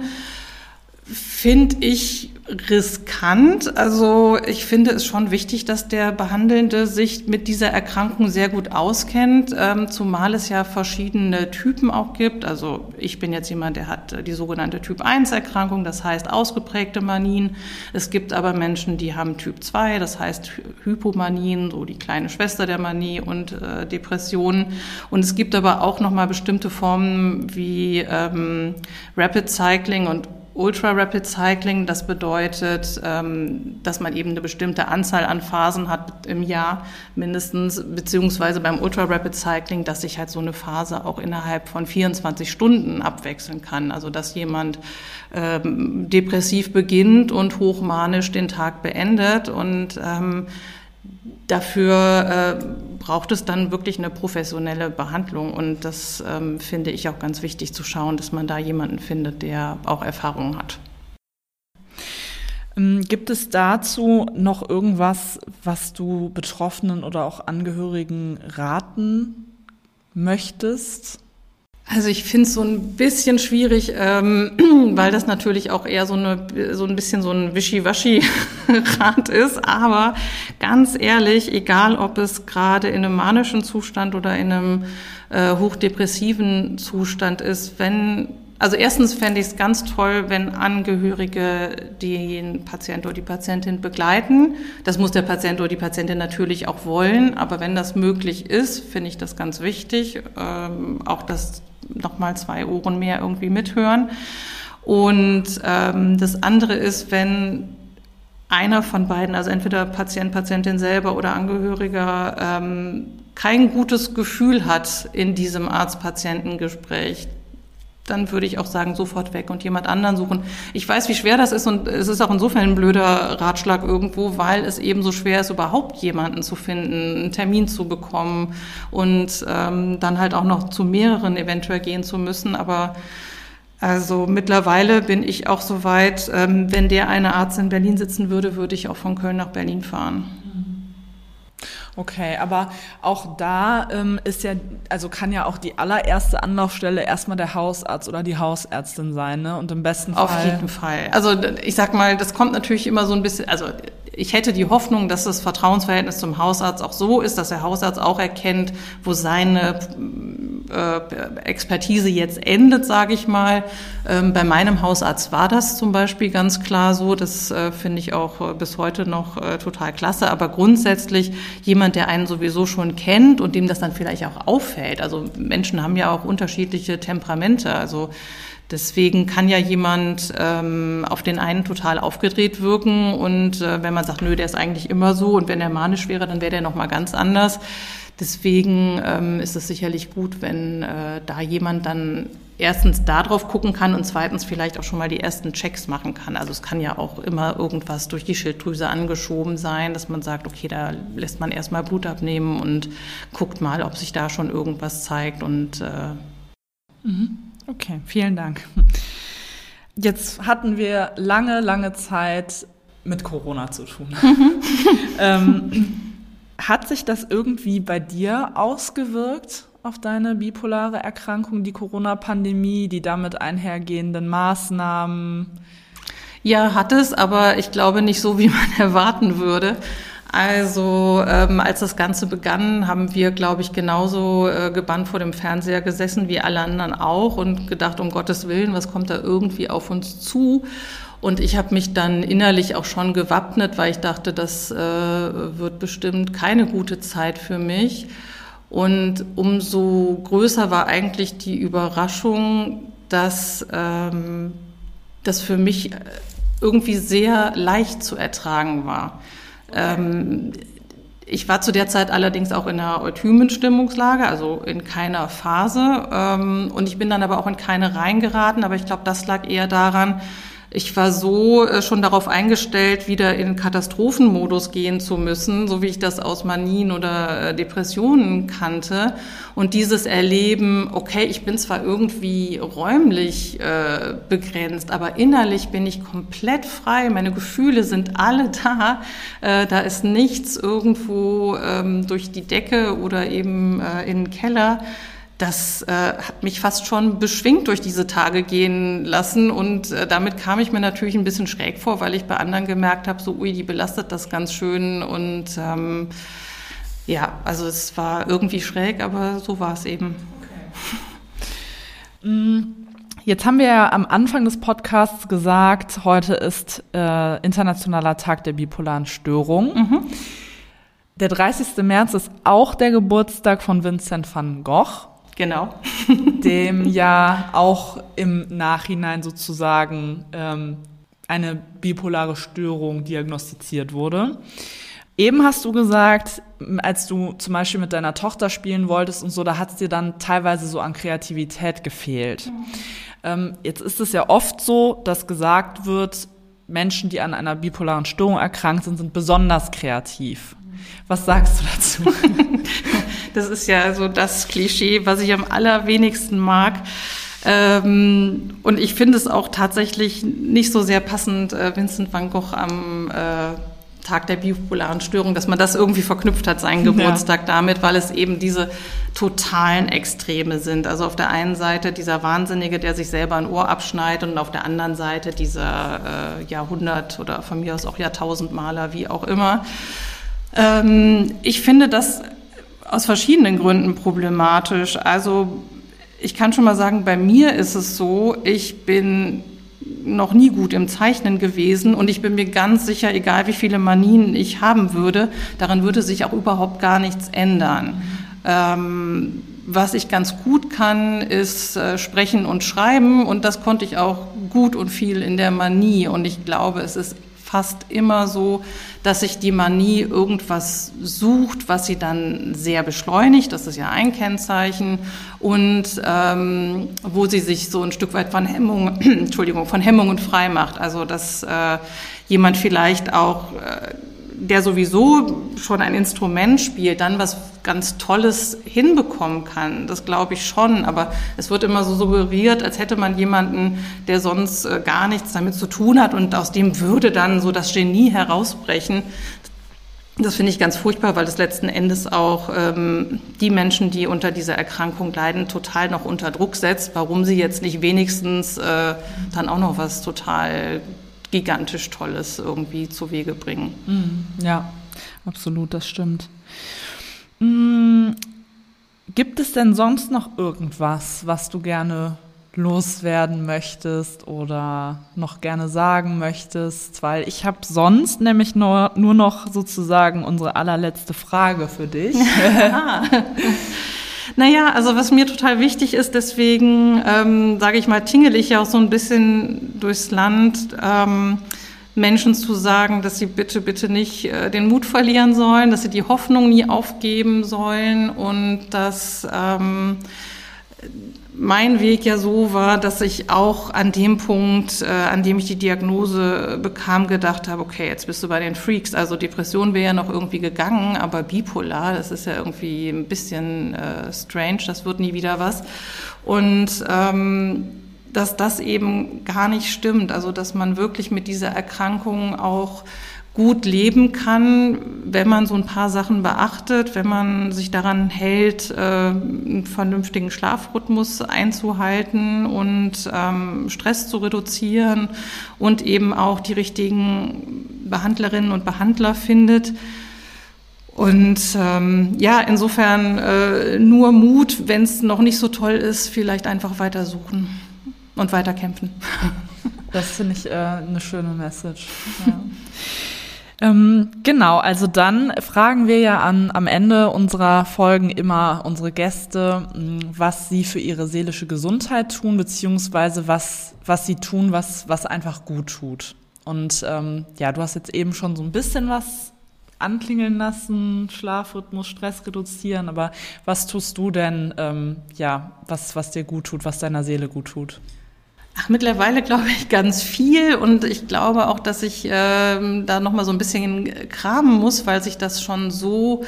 finde ich riskant. Also ich finde es schon wichtig, dass der Behandelnde sich mit dieser Erkrankung sehr gut auskennt, ähm, zumal es ja verschiedene Typen auch gibt. Also ich bin jetzt jemand, der hat die sogenannte Typ-1-Erkrankung, das heißt ausgeprägte Manien. Es gibt aber Menschen, die haben Typ 2, das heißt Hypomanien, so die kleine Schwester der Manie und äh, Depressionen. Und es gibt aber auch nochmal bestimmte Formen wie ähm, Rapid Cycling und Ultra Rapid Cycling, das bedeutet, ähm, dass man eben eine bestimmte Anzahl an Phasen hat im Jahr mindestens, beziehungsweise beim Ultra Rapid Cycling, dass sich halt so eine Phase auch innerhalb von 24 Stunden abwechseln kann. Also dass jemand ähm, depressiv beginnt und hochmanisch den Tag beendet und ähm, dafür äh, braucht es dann wirklich eine professionelle Behandlung. Und das ähm, finde ich auch ganz wichtig zu schauen, dass man da jemanden findet, der auch Erfahrung hat. Ähm, gibt es dazu noch irgendwas, was du Betroffenen oder auch Angehörigen raten möchtest? Also ich finde es so ein bisschen schwierig, ähm, [clears throat] weil das natürlich auch eher so, eine, so ein bisschen so ein Wischiwaschi-Rat [laughs] ist. Aber ganz ehrlich, egal ob es gerade in einem manischen Zustand oder in einem äh, hochdepressiven Zustand ist, wenn also erstens fände ich es ganz toll, wenn Angehörige den Patient oder die Patientin begleiten. Das muss der Patient oder die Patientin natürlich auch wollen, aber wenn das möglich ist, finde ich das ganz wichtig. Ähm, auch, dass nochmal zwei Ohren mehr irgendwie mithören. Und ähm, das andere ist, wenn einer von beiden, also entweder Patient, Patientin selber oder Angehöriger, ähm, kein gutes Gefühl hat in diesem Arzt-Patienten-Gespräch, dann würde ich auch sagen, sofort weg und jemand anderen suchen. Ich weiß, wie schwer das ist und es ist auch insofern ein blöder Ratschlag irgendwo, weil es eben so schwer ist, überhaupt jemanden zu finden, einen Termin zu bekommen und ähm, dann halt auch noch zu mehreren eventuell gehen zu müssen. Aber also mittlerweile bin ich auch so weit, ähm, wenn der eine Arzt in Berlin sitzen würde, würde ich auch von Köln nach Berlin fahren. Okay, aber auch da ähm, ist ja, also kann ja auch die allererste Anlaufstelle erstmal der Hausarzt oder die Hausärztin sein, ne? Und im besten Fall. Auf jeden Fall. Also ich sag mal, das kommt natürlich immer so ein bisschen, also ich hätte die Hoffnung, dass das Vertrauensverhältnis zum Hausarzt auch so ist, dass der Hausarzt auch erkennt, wo seine äh, Expertise jetzt endet, sage ich mal. Ähm, bei meinem Hausarzt war das zum Beispiel ganz klar so. Das äh, finde ich auch äh, bis heute noch äh, total klasse. Aber grundsätzlich jemand, der einen sowieso schon kennt und dem das dann vielleicht auch auffällt. Also Menschen haben ja auch unterschiedliche Temperamente. Also Deswegen kann ja jemand ähm, auf den einen total aufgedreht wirken und äh, wenn man sagt, nö, der ist eigentlich immer so und wenn er manisch wäre, dann wäre der noch mal ganz anders. Deswegen ähm, ist es sicherlich gut, wenn äh, da jemand dann erstens darauf gucken kann und zweitens vielleicht auch schon mal die ersten Checks machen kann. Also es kann ja auch immer irgendwas durch die Schilddrüse angeschoben sein, dass man sagt, okay, da lässt man erstmal Blut abnehmen und guckt mal, ob sich da schon irgendwas zeigt und äh, mhm. Okay, vielen Dank. Jetzt hatten wir lange, lange Zeit mit Corona zu tun. Mhm. [laughs] ähm, hat sich das irgendwie bei dir ausgewirkt auf deine bipolare Erkrankung, die Corona-Pandemie, die damit einhergehenden Maßnahmen? Ja, hat es, aber ich glaube nicht so, wie man [laughs] erwarten würde. Also ähm, als das Ganze begann, haben wir, glaube ich, genauso äh, gebannt vor dem Fernseher gesessen wie alle anderen auch und gedacht, um Gottes Willen, was kommt da irgendwie auf uns zu? Und ich habe mich dann innerlich auch schon gewappnet, weil ich dachte, das äh, wird bestimmt keine gute Zeit für mich. Und umso größer war eigentlich die Überraschung, dass ähm, das für mich irgendwie sehr leicht zu ertragen war. Ähm, ich war zu der Zeit allerdings auch in einer Euthymen-Stimmungslage, also in keiner Phase. Ähm, und ich bin dann aber auch in keine reingeraten. Aber ich glaube, das lag eher daran, ich war so äh, schon darauf eingestellt, wieder in Katastrophenmodus gehen zu müssen, so wie ich das aus Manien oder äh, Depressionen kannte. Und dieses Erleben, okay, ich bin zwar irgendwie räumlich äh, begrenzt, aber innerlich bin ich komplett frei. Meine Gefühle sind alle [laughs] da. Da ist nichts irgendwo ähm, durch die Decke oder eben in den Keller das äh, hat mich fast schon beschwingt durch diese Tage gehen lassen und äh, damit kam ich mir natürlich ein bisschen schräg vor, weil ich bei anderen gemerkt habe, so ui, die belastet das ganz schön und ähm, ja, also es war irgendwie schräg, aber so war es eben. Okay. Mm, jetzt haben wir ja am Anfang des Podcasts gesagt, heute ist äh, Internationaler Tag der bipolaren Störung. Mhm. Der 30. März ist auch der Geburtstag von Vincent van Gogh. Genau. [laughs] dem [laughs] ja auch im Nachhinein sozusagen ähm, eine bipolare Störung diagnostiziert wurde. Eben hast du gesagt, als du zum Beispiel mit deiner Tochter spielen wolltest und so, da hat es dir dann teilweise so an Kreativität gefehlt. Mhm. Ähm, jetzt ist es ja oft so, dass gesagt wird, Menschen, die an einer bipolaren Störung erkrankt sind, sind besonders kreativ. Was sagst du dazu? [laughs] Das ist ja so das Klischee, was ich am allerwenigsten mag. Ähm, und ich finde es auch tatsächlich nicht so sehr passend, äh, Vincent van Gogh am äh, Tag der bipolaren Störung, dass man das irgendwie verknüpft hat, seinen Geburtstag ja. damit, weil es eben diese totalen Extreme sind. Also auf der einen Seite dieser Wahnsinnige, der sich selber ein Ohr abschneidet und auf der anderen Seite dieser äh, Jahrhundert oder von mir aus auch Jahrtausendmaler, wie auch immer. Ähm, ich finde das aus verschiedenen Gründen problematisch. Also ich kann schon mal sagen, bei mir ist es so, ich bin noch nie gut im Zeichnen gewesen und ich bin mir ganz sicher, egal wie viele Manien ich haben würde, daran würde sich auch überhaupt gar nichts ändern. Ähm, was ich ganz gut kann, ist äh, sprechen und schreiben und das konnte ich auch gut und viel in der Manie und ich glaube, es ist fast immer so, dass sich die Manie irgendwas sucht, was sie dann sehr beschleunigt. Das ist ja ein Kennzeichen. Und ähm, wo sie sich so ein Stück weit von Hemmung, [clears throat] Entschuldigung, von Hemmungen frei macht. Also dass äh, jemand vielleicht auch äh, der sowieso schon ein Instrument spielt, dann was ganz Tolles hinbekommen kann. Das glaube ich schon. Aber es wird immer so suggeriert, als hätte man jemanden, der sonst äh, gar nichts damit zu tun hat und aus dem würde dann so das Genie herausbrechen. Das finde ich ganz furchtbar, weil das letzten Endes auch ähm, die Menschen, die unter dieser Erkrankung leiden, total noch unter Druck setzt, warum sie jetzt nicht wenigstens äh, dann auch noch was total gigantisch Tolles irgendwie zu Wege bringen. Mhm. Ja, absolut, das stimmt. Mhm. Gibt es denn sonst noch irgendwas, was du gerne loswerden möchtest oder noch gerne sagen möchtest? Weil ich habe sonst nämlich nur, nur noch sozusagen unsere allerletzte Frage für dich. [laughs] [laughs] Naja, also was mir total wichtig ist, deswegen ähm, sage ich mal, tingel ich ja auch so ein bisschen durchs Land, ähm, Menschen zu sagen, dass sie bitte, bitte nicht äh, den Mut verlieren sollen, dass sie die Hoffnung nie aufgeben sollen und dass ähm, mein Weg ja so war, dass ich auch an dem Punkt, äh, an dem ich die Diagnose bekam, gedacht habe, okay, jetzt bist du bei den Freaks. Also Depression wäre ja noch irgendwie gegangen, aber bipolar, das ist ja irgendwie ein bisschen äh, strange, das wird nie wieder was. Und ähm, dass das eben gar nicht stimmt, also dass man wirklich mit dieser Erkrankung auch gut leben kann, wenn man so ein paar Sachen beachtet, wenn man sich daran hält, äh, einen vernünftigen Schlafrhythmus einzuhalten und ähm, Stress zu reduzieren und eben auch die richtigen Behandlerinnen und Behandler findet. Und ähm, ja, insofern äh, nur Mut, wenn es noch nicht so toll ist, vielleicht einfach weiter suchen und weiter kämpfen. Das finde ich äh, eine schöne Message. [laughs] Ja. Ähm, genau, also dann fragen wir ja an, am Ende unserer Folgen immer unsere Gäste, mm, was sie für ihre seelische Gesundheit tun, beziehungsweise was, was sie tun, was, was einfach gut tut. Und ähm, ja, du hast jetzt eben schon so ein bisschen was anklingeln lassen, Schlafrhythmus, Stress reduzieren, aber was tust du denn, ähm, ja, was, was dir gut tut, was deiner Seele gut tut? Ach, mittlerweile glaube ich ganz viel und ich glaube auch, dass ich äh, da noch mal so ein bisschen kramen muss, weil sich das schon so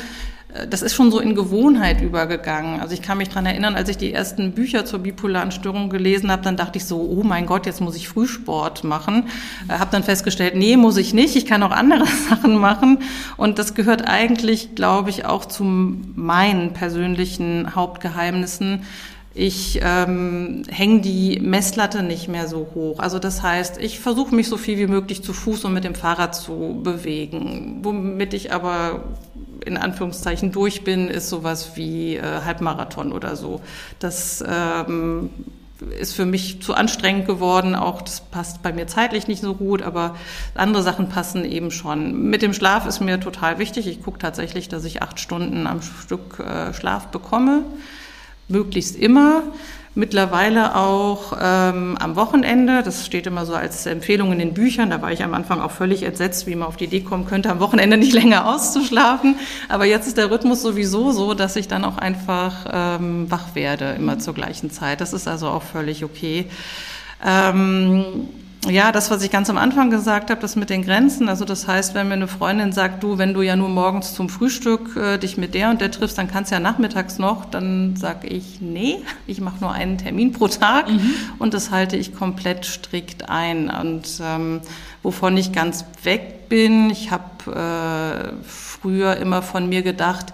äh, das ist schon so in Gewohnheit übergegangen. Also ich kann mich dran erinnern, als ich die ersten Bücher zur bipolaren Störung gelesen habe, dann dachte ich so, oh mein Gott, jetzt muss ich Frühsport machen. Äh, habe dann festgestellt, nee, muss ich nicht. Ich kann auch andere [laughs] Sachen machen. Und das gehört eigentlich, glaube ich, auch zu meinen persönlichen Hauptgeheimnissen, ich ähm, hänge die Messlatte nicht mehr so hoch. Also das heißt, ich versuche mich so viel wie möglich zu Fuß und mit dem Fahrrad zu bewegen. Womit ich aber in Anführungszeichen durch bin, ist sowas wie äh, Halbmarathon oder so. Das ähm, ist für mich zu anstrengend geworden. Auch das passt bei mir zeitlich nicht so gut, aber andere Sachen passen eben schon. Mit dem Schlaf ist mir total wichtig. Ich gucke tatsächlich, dass ich acht Stunden am Stück äh, Schlaf bekomme möglichst immer. Mittlerweile auch ähm, am Wochenende, das steht immer so als Empfehlung in den Büchern, da war ich am Anfang auch völlig entsetzt, wie man auf die Idee kommen könnte, am Wochenende nicht länger auszuschlafen. Aber jetzt ist der Rhythmus sowieso so, dass ich dann auch einfach ähm, wach werde, immer zur gleichen Zeit. Das ist also auch völlig okay. Ähm, ja, das, was ich ganz am Anfang gesagt habe, das mit den Grenzen. Also das heißt, wenn mir eine Freundin sagt, du, wenn du ja nur morgens zum Frühstück äh, dich mit der und der triffst, dann kannst du ja nachmittags noch, dann sage ich, nee, ich mache nur einen Termin pro Tag mhm. und das halte ich komplett strikt ein. Und ähm, wovon ich ganz weg bin, ich habe äh, früher immer von mir gedacht,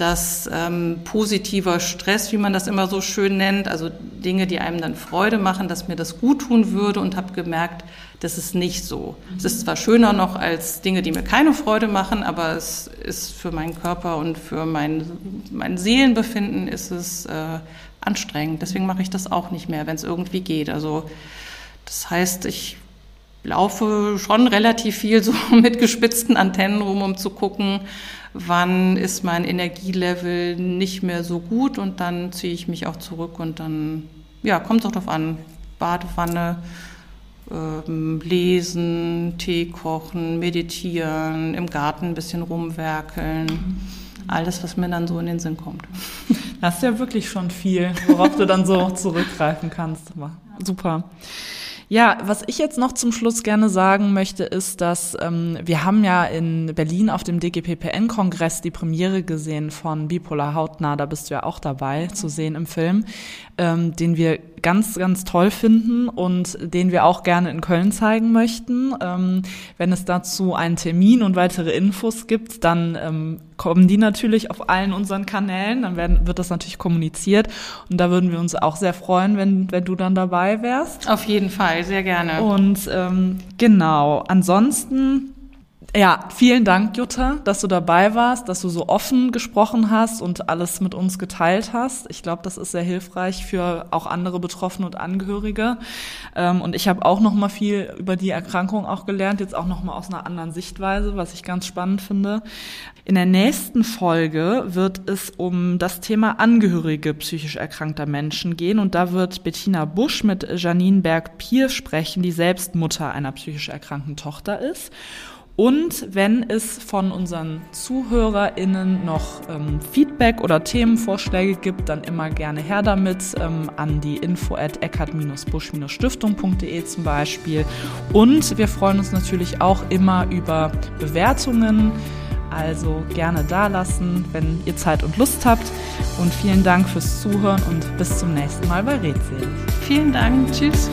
dass ähm, positiver Stress, wie man das immer so schön nennt, also Dinge, die einem dann Freude machen, dass mir das gut tun würde und habe gemerkt, das ist nicht so. Es ist zwar schöner noch als Dinge, die mir keine Freude machen, aber es ist für meinen Körper und für mein, mein Seelenbefinden ist es äh, anstrengend. Deswegen mache ich das auch nicht mehr, wenn es irgendwie geht. Also das heißt, ich laufe schon relativ viel so [laughs] mit gespitzten Antennen rum, um zu gucken, wann ist mein Energielevel nicht mehr so gut und dann ziehe ich mich auch zurück und dann, ja, kommt es auch darauf an, Badewanne, ähm, lesen, Tee kochen, meditieren, im Garten ein bisschen rumwerkeln. Alles, was mir dann so in den Sinn kommt. Das ist ja wirklich schon viel, worauf du dann so zurückgreifen kannst. Super. Ja, was ich jetzt noch zum Schluss gerne sagen möchte, ist, dass ähm, wir haben ja in Berlin auf dem DGPPN-Kongress die Premiere gesehen von Bipolar Hautnah, da bist du ja auch dabei zu sehen im Film, ähm, den wir ganz, ganz toll finden und den wir auch gerne in Köln zeigen möchten. Ähm, wenn es dazu einen Termin und weitere Infos gibt, dann ähm, kommen die natürlich auf allen unseren Kanälen, dann werden, wird das natürlich kommuniziert und da würden wir uns auch sehr freuen, wenn, wenn du dann dabei wärst. Auf jeden Fall, sehr gerne. Und ähm, genau, ansonsten ja, vielen Dank, Jutta, dass du dabei warst, dass du so offen gesprochen hast und alles mit uns geteilt hast. Ich glaube, das ist sehr hilfreich für auch andere Betroffene und Angehörige. Ähm, und ich habe auch noch mal viel über die Erkrankung auch gelernt, jetzt auch noch mal aus einer anderen Sichtweise, was ich ganz spannend finde. In der nächsten Folge wird es um das Thema Angehörige psychisch erkrankter Menschen gehen und da wird Bettina Busch mit Janine Berg-Pier sprechen, die selbst Mutter einer psychisch erkrankten Tochter ist. Und wenn es von unseren ZuhörerInnen noch ähm, Feedback oder Themenvorschläge gibt, dann immer gerne her damit ähm, an die info at eckart-busch-stiftung.de zum Beispiel. Und wir freuen uns natürlich auch immer über Bewertungen. Also gerne da lassen, wenn ihr Zeit und Lust habt. Und vielen Dank fürs Zuhören und bis zum nächsten Mal bei Rätsel. Vielen Dank. Tschüss.